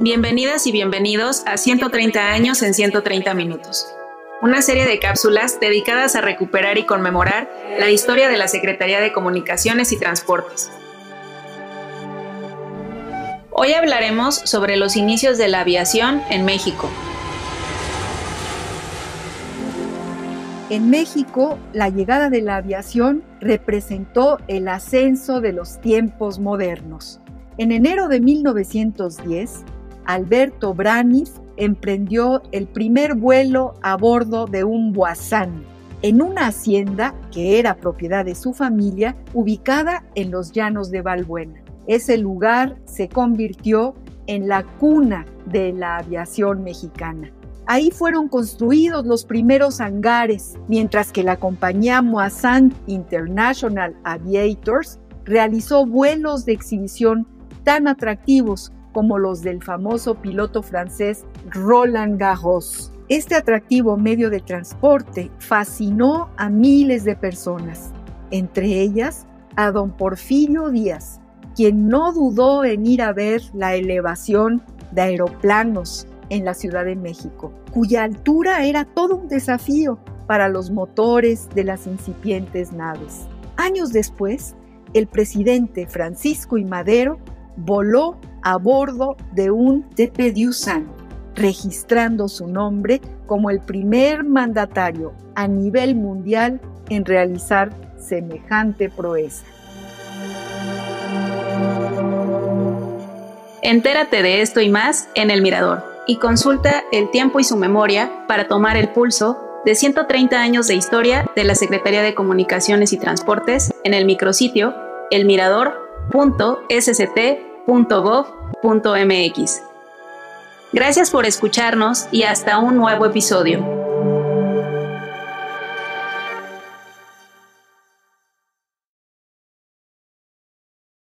Bienvenidas y bienvenidos a 130 años en 130 minutos, una serie de cápsulas dedicadas a recuperar y conmemorar la historia de la Secretaría de Comunicaciones y Transportes. Hoy hablaremos sobre los inicios de la aviación en México. En México, la llegada de la aviación representó el ascenso de los tiempos modernos. En enero de 1910, Alberto Branis emprendió el primer vuelo a bordo de un Boisán en una hacienda que era propiedad de su familia ubicada en los llanos de Valbuena. Ese lugar se convirtió en la cuna de la aviación mexicana. Ahí fueron construidos los primeros hangares, mientras que la compañía Moissan International Aviators realizó vuelos de exhibición tan atractivos como los del famoso piloto francés Roland Garros. Este atractivo medio de transporte fascinó a miles de personas, entre ellas a don Porfirio Díaz, quien no dudó en ir a ver la elevación de aeroplanos en la Ciudad de México, cuya altura era todo un desafío para los motores de las incipientes naves. Años después, el presidente Francisco I. Madero voló a bordo de un Tepediusan, registrando su nombre como el primer mandatario a nivel mundial en realizar semejante proeza. Entérate de esto y más en El Mirador y consulta el tiempo y su memoria para tomar el pulso de 130 años de historia de la Secretaría de Comunicaciones y Transportes en el micrositio elmirador.sct Gracias por escucharnos y hasta un nuevo episodio.